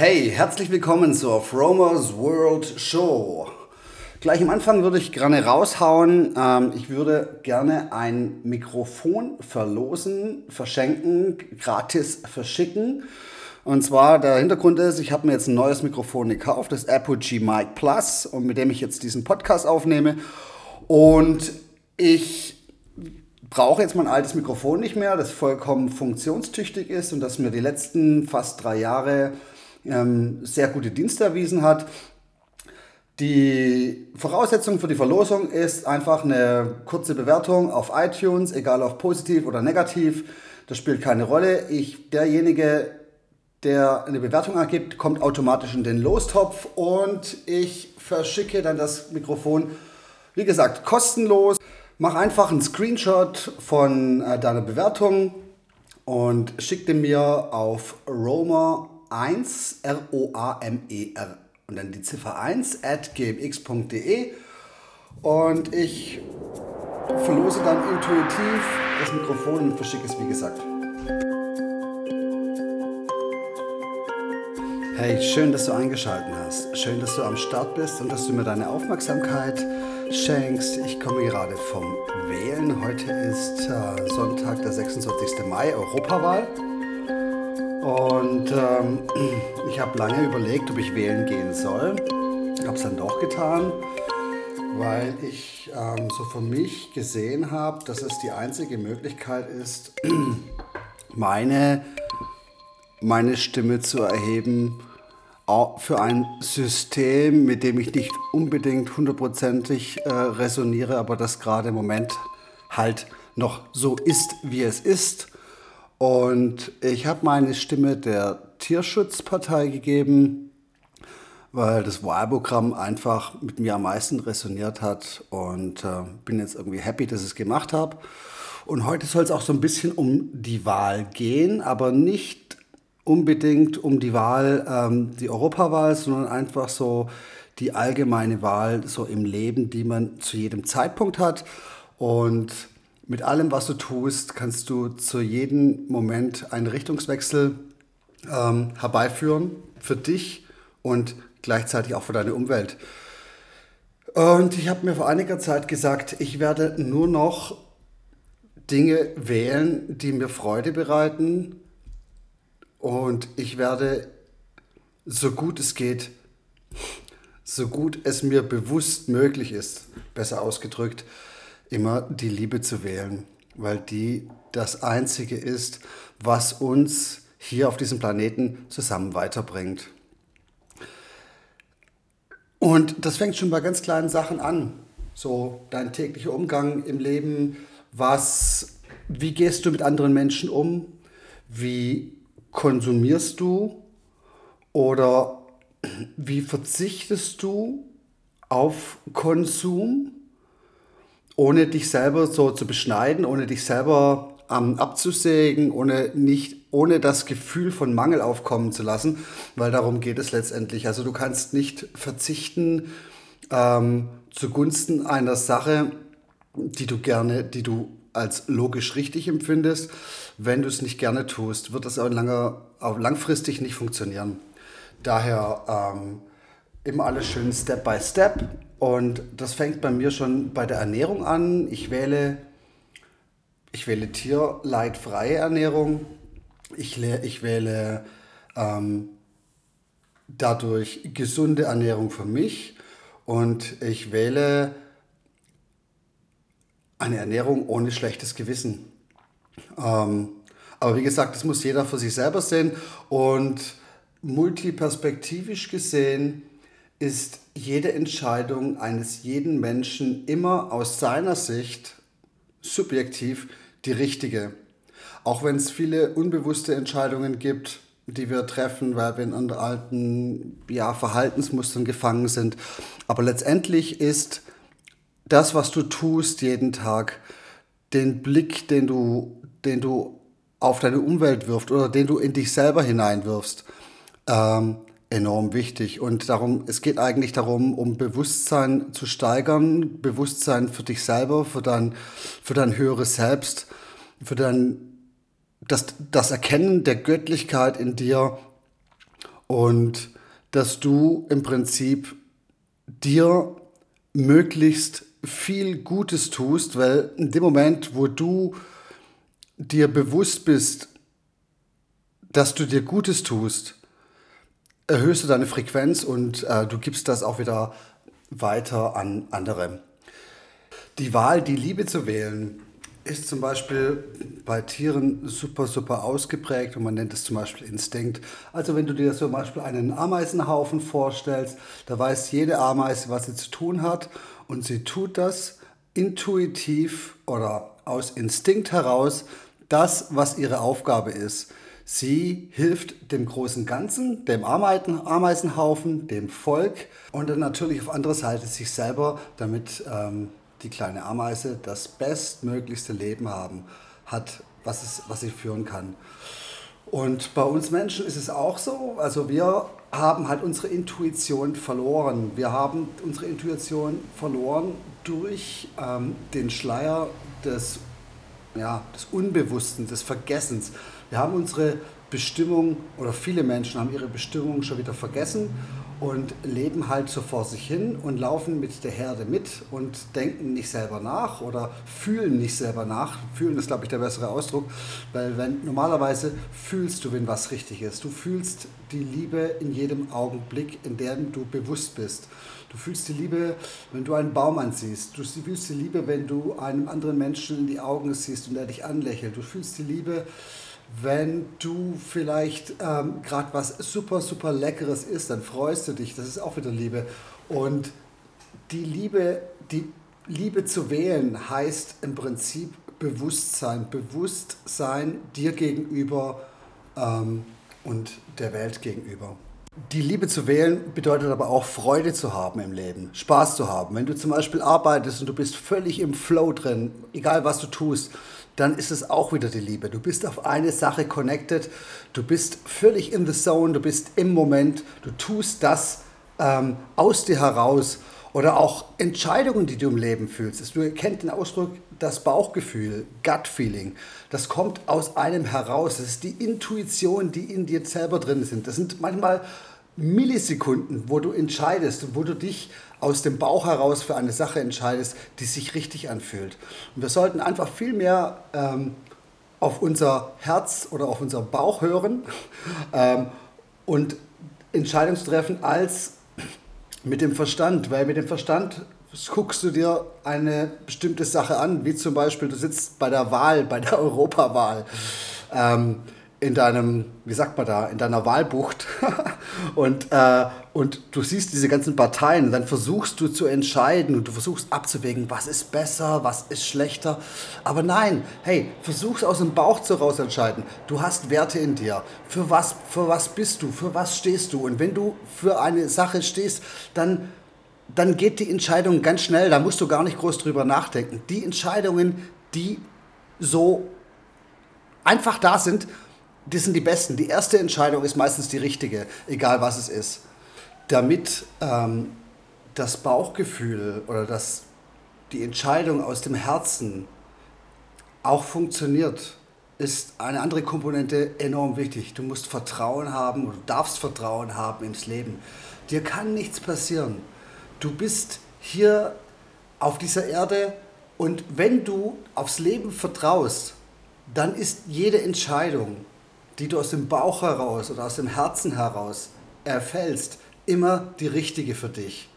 Hey, herzlich willkommen zur Fromers World Show. Gleich am Anfang würde ich gerne raushauen. Ähm, ich würde gerne ein Mikrofon verlosen, verschenken, gratis verschicken. Und zwar der Hintergrund ist, ich habe mir jetzt ein neues Mikrofon gekauft, das Apogee Mic Plus, und mit dem ich jetzt diesen Podcast aufnehme. Und ich brauche jetzt mein altes Mikrofon nicht mehr, das vollkommen funktionstüchtig ist und das mir die letzten fast drei Jahre ähm, sehr gute Dienste erwiesen hat. Die Voraussetzung für die Verlosung ist einfach eine kurze Bewertung auf iTunes, egal ob positiv oder negativ. Das spielt keine Rolle. Ich, derjenige, der eine Bewertung ergibt, kommt automatisch in den Lostopf und ich verschicke dann das Mikrofon, wie gesagt, kostenlos. Mach einfach einen Screenshot von äh, deiner Bewertung und schick den mir auf Roma 1, R-O-A-M-E-R. Und dann die Ziffer 1 at gmx.de. Und ich verlose dann intuitiv das Mikrofon und verschicke es, wie gesagt. Hey, schön, dass du eingeschaltet hast. Schön, dass du am Start bist und dass du mir deine Aufmerksamkeit schenkst. Ich komme gerade vom Wählen. Heute ist äh, Sonntag, der 26. Mai, Europawahl. Und ähm, ich habe lange überlegt, ob ich wählen gehen soll. Ich habe es dann doch getan, weil ich ähm, so für mich gesehen habe, dass es die einzige Möglichkeit ist, meine, meine Stimme zu erheben für ein System, mit dem ich nicht unbedingt hundertprozentig äh, resoniere, aber das gerade im Moment halt noch so ist, wie es ist. Und ich habe meine Stimme der Tierschutzpartei gegeben, weil das Wahlprogramm einfach mit mir am meisten resoniert hat und äh, bin jetzt irgendwie happy, dass ich es gemacht habe. Und heute soll es auch so ein bisschen um die Wahl gehen, aber nicht unbedingt um die Wahl, ähm, die Europawahl, sondern einfach so die allgemeine Wahl so im Leben, die man zu jedem Zeitpunkt hat. Und mit allem, was du tust, kannst du zu jedem Moment einen Richtungswechsel ähm, herbeiführen für dich und gleichzeitig auch für deine Umwelt. Und ich habe mir vor einiger Zeit gesagt, ich werde nur noch Dinge wählen, die mir Freude bereiten. Und ich werde, so gut es geht, so gut es mir bewusst möglich ist, besser ausgedrückt, immer die Liebe zu wählen, weil die das Einzige ist, was uns hier auf diesem Planeten zusammen weiterbringt. Und das fängt schon bei ganz kleinen Sachen an. So dein täglicher Umgang im Leben, was, wie gehst du mit anderen Menschen um, wie konsumierst du oder wie verzichtest du auf Konsum ohne dich selber so zu beschneiden, ohne dich selber ähm, abzusägen, ohne nicht, ohne das Gefühl von Mangel aufkommen zu lassen, weil darum geht es letztendlich. Also du kannst nicht verzichten ähm, zugunsten einer Sache, die du gerne, die du als logisch richtig empfindest. Wenn du es nicht gerne tust, wird das auch, langer, auch langfristig nicht funktionieren. Daher ähm, immer alles schön Step by Step und das fängt bei mir schon bei der Ernährung an. Ich wähle, ich wähle tierleidfreie Ernährung. Ich, ich wähle ähm, dadurch gesunde Ernährung für mich. Und ich wähle eine Ernährung ohne schlechtes Gewissen. Ähm, aber wie gesagt, das muss jeder für sich selber sehen. Und multiperspektivisch gesehen ist jede Entscheidung eines jeden Menschen immer aus seiner Sicht subjektiv die richtige. Auch wenn es viele unbewusste Entscheidungen gibt, die wir treffen, weil wir in alten ja, Verhaltensmustern gefangen sind. Aber letztendlich ist das, was du tust jeden Tag, den Blick, den du, den du auf deine Umwelt wirfst oder den du in dich selber hineinwirfst, ähm, enorm wichtig. Und darum, es geht eigentlich darum, um Bewusstsein zu steigern, Bewusstsein für dich selber, für dein, für dein höheres Selbst, für dein, das, das Erkennen der Göttlichkeit in dir und dass du im Prinzip dir möglichst viel Gutes tust, weil in dem Moment, wo du dir bewusst bist, dass du dir Gutes tust, erhöhst du deine Frequenz und äh, du gibst das auch wieder weiter an andere. Die Wahl, die Liebe zu wählen, ist zum Beispiel bei Tieren super, super ausgeprägt und man nennt es zum Beispiel Instinkt. Also wenn du dir zum Beispiel einen Ameisenhaufen vorstellst, da weiß jede Ameise, was sie zu tun hat und sie tut das intuitiv oder aus Instinkt heraus, das, was ihre Aufgabe ist. Sie hilft dem großen Ganzen, dem Ameisenhaufen, dem Volk und dann natürlich auf anderer Seite sich selber, damit ähm, die kleine Ameise das bestmöglichste Leben haben hat, was, es, was sie führen kann. Und bei uns Menschen ist es auch so. Also wir haben halt unsere Intuition verloren. Wir haben unsere Intuition verloren durch ähm, den Schleier des, ja, des Unbewussten, des Vergessens. Wir haben unsere Bestimmung oder viele Menschen haben ihre Bestimmung schon wieder vergessen und leben halt so vor sich hin und laufen mit der Herde mit und denken nicht selber nach oder fühlen nicht selber nach. Fühlen ist, glaube ich, der bessere Ausdruck, weil wenn, normalerweise fühlst du, wenn was richtig ist. Du fühlst die Liebe in jedem Augenblick, in dem du bewusst bist. Du fühlst die Liebe, wenn du einen Baum ansiehst. Du fühlst die Liebe, wenn du einem anderen Menschen in die Augen siehst und er dich anlächelt. Du fühlst die Liebe, wenn du vielleicht ähm, gerade was super, super Leckeres isst, dann freust du dich. Das ist auch wieder Liebe. Und die Liebe, die Liebe zu wählen heißt im Prinzip Bewusstsein. Bewusstsein dir gegenüber ähm, und der Welt gegenüber. Die Liebe zu wählen bedeutet aber auch Freude zu haben im Leben, Spaß zu haben. Wenn du zum Beispiel arbeitest und du bist völlig im Flow drin, egal was du tust, dann ist es auch wieder die Liebe. Du bist auf eine Sache connected, du bist völlig in the zone, du bist im Moment, du tust das ähm, aus dir heraus oder auch Entscheidungen, die du im Leben fühlst. Du kennt den Ausdruck das Bauchgefühl, Gut Feeling. Das kommt aus einem heraus. Das ist die Intuition, die in dir selber drin sind. Das sind manchmal Millisekunden, wo du entscheidest, wo du dich aus dem Bauch heraus für eine Sache entscheidest, die sich richtig anfühlt. Und wir sollten einfach viel mehr ähm, auf unser Herz oder auf unseren Bauch hören ähm, und Entscheidungen treffen als mit dem Verstand, weil mit dem Verstand guckst du dir eine bestimmte Sache an, wie zum Beispiel du sitzt bei der Wahl, bei der Europawahl. Ähm, in deinem, wie sagt man da, in deiner Wahlbucht und, äh, und du siehst diese ganzen Parteien dann versuchst du zu entscheiden und du versuchst abzuwägen, was ist besser, was ist schlechter. Aber nein, hey, versuch's aus dem Bauch zu raus entscheiden. Du hast Werte in dir. Für was, für was bist du? Für was stehst du? Und wenn du für eine Sache stehst, dann, dann geht die Entscheidung ganz schnell. Da musst du gar nicht groß drüber nachdenken. Die Entscheidungen, die so einfach da sind, die sind die besten. Die erste Entscheidung ist meistens die richtige, egal was es ist. Damit ähm, das Bauchgefühl oder das, die Entscheidung aus dem Herzen auch funktioniert, ist eine andere Komponente enorm wichtig. Du musst Vertrauen haben oder darfst Vertrauen haben ins Leben. Dir kann nichts passieren. Du bist hier auf dieser Erde und wenn du aufs Leben vertraust, dann ist jede Entscheidung die du aus dem Bauch heraus oder aus dem Herzen heraus erfällst, immer die richtige für dich.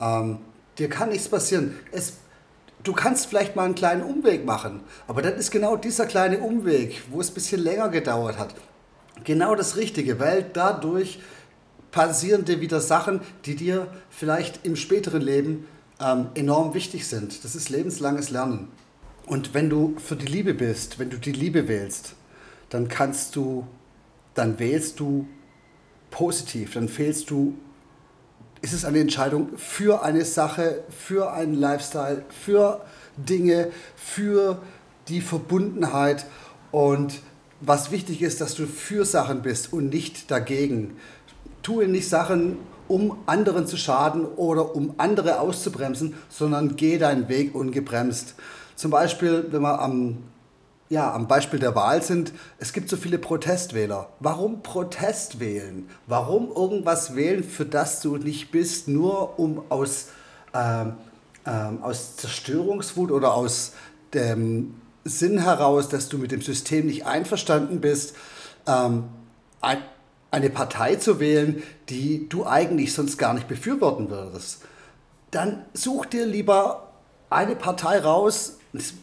Ähm, dir kann nichts passieren. Es, du kannst vielleicht mal einen kleinen Umweg machen, aber dann ist genau dieser kleine Umweg, wo es ein bisschen länger gedauert hat, genau das Richtige, weil dadurch passieren dir wieder Sachen, die dir vielleicht im späteren Leben ähm, enorm wichtig sind. Das ist lebenslanges Lernen. Und wenn du für die Liebe bist, wenn du die Liebe wählst, dann kannst du, dann wählst du positiv, dann fehlst du, ist es eine Entscheidung für eine Sache, für einen Lifestyle, für Dinge, für die Verbundenheit und was wichtig ist, dass du für Sachen bist und nicht dagegen. Tue nicht Sachen, um anderen zu schaden oder um andere auszubremsen, sondern geh deinen Weg ungebremst. Zum Beispiel, wenn wir am ja, am Beispiel der Wahl sind, es gibt so viele Protestwähler. Warum Protest wählen? Warum irgendwas wählen, für das du nicht bist, nur um aus, ähm, ähm, aus Zerstörungswut oder aus dem Sinn heraus, dass du mit dem System nicht einverstanden bist, ähm, ein, eine Partei zu wählen, die du eigentlich sonst gar nicht befürworten würdest? Dann such dir lieber eine Partei raus,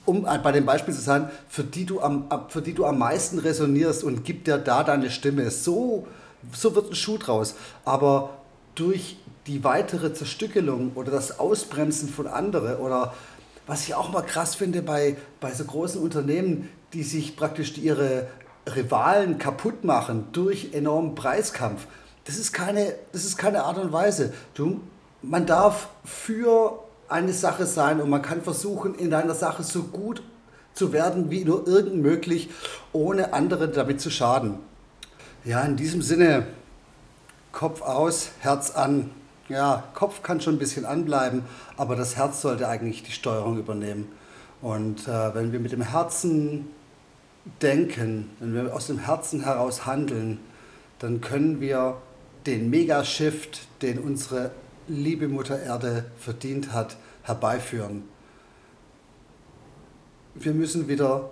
um bei dem Beispiel zu sein, für die du am, für die du am meisten resonierst und gib dir da deine Stimme. So, so wird ein Schuh draus. Aber durch die weitere Zerstückelung oder das Ausbremsen von anderen oder was ich auch mal krass finde bei, bei so großen Unternehmen, die sich praktisch ihre Rivalen kaputt machen durch enormen Preiskampf. Das ist keine, das ist keine Art und Weise. Du, man darf für eine Sache sein und man kann versuchen, in einer Sache so gut zu werden wie nur irgend möglich, ohne andere damit zu schaden. Ja, in diesem Sinne, Kopf aus, Herz an. Ja, Kopf kann schon ein bisschen anbleiben, aber das Herz sollte eigentlich die Steuerung übernehmen. Und äh, wenn wir mit dem Herzen denken, wenn wir aus dem Herzen heraus handeln, dann können wir den Megashift, den unsere liebe Mutter Erde verdient hat, herbeiführen. Wir müssen wieder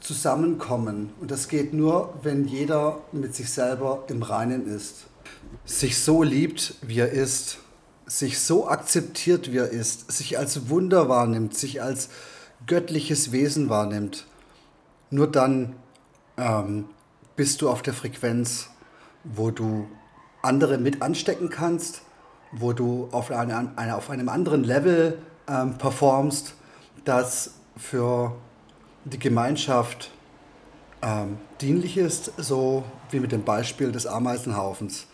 zusammenkommen und das geht nur, wenn jeder mit sich selber im Reinen ist. Sich so liebt, wie er ist, sich so akzeptiert, wie er ist, sich als Wunder wahrnimmt, sich als göttliches Wesen wahrnimmt. Nur dann ähm, bist du auf der Frequenz, wo du andere mit anstecken kannst wo du auf, eine, eine, auf einem anderen Level ähm, performst, das für die Gemeinschaft ähm, dienlich ist, so wie mit dem Beispiel des Ameisenhaufens.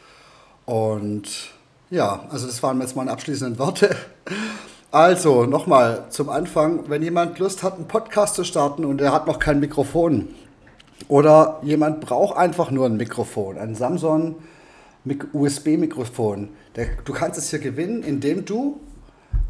Und ja, also das waren jetzt meine abschließenden Worte. Also nochmal zum Anfang, wenn jemand Lust hat, einen Podcast zu starten und er hat noch kein Mikrofon oder jemand braucht einfach nur ein Mikrofon, ein Samsung USB-Mikrofon. Du kannst es hier gewinnen, indem du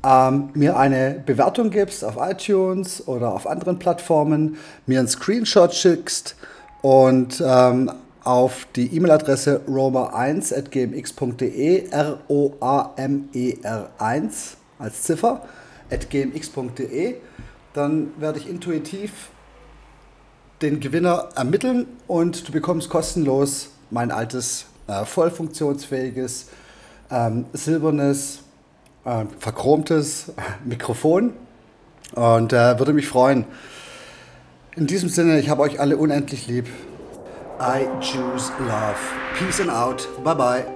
ähm, mir eine Bewertung gibst auf iTunes oder auf anderen Plattformen, mir einen Screenshot schickst und ähm, auf die E-Mail-Adresse roma1.gmx.de, R-O-A-M-E-R 1 als Ziffer, at gmx.de, dann werde ich intuitiv den Gewinner ermitteln und du bekommst kostenlos mein altes äh, voll funktionsfähiges, ähm, silbernes, äh, verchromtes Mikrofon und äh, würde mich freuen. In diesem Sinne, ich habe euch alle unendlich lieb. I choose love. Peace and out. Bye bye.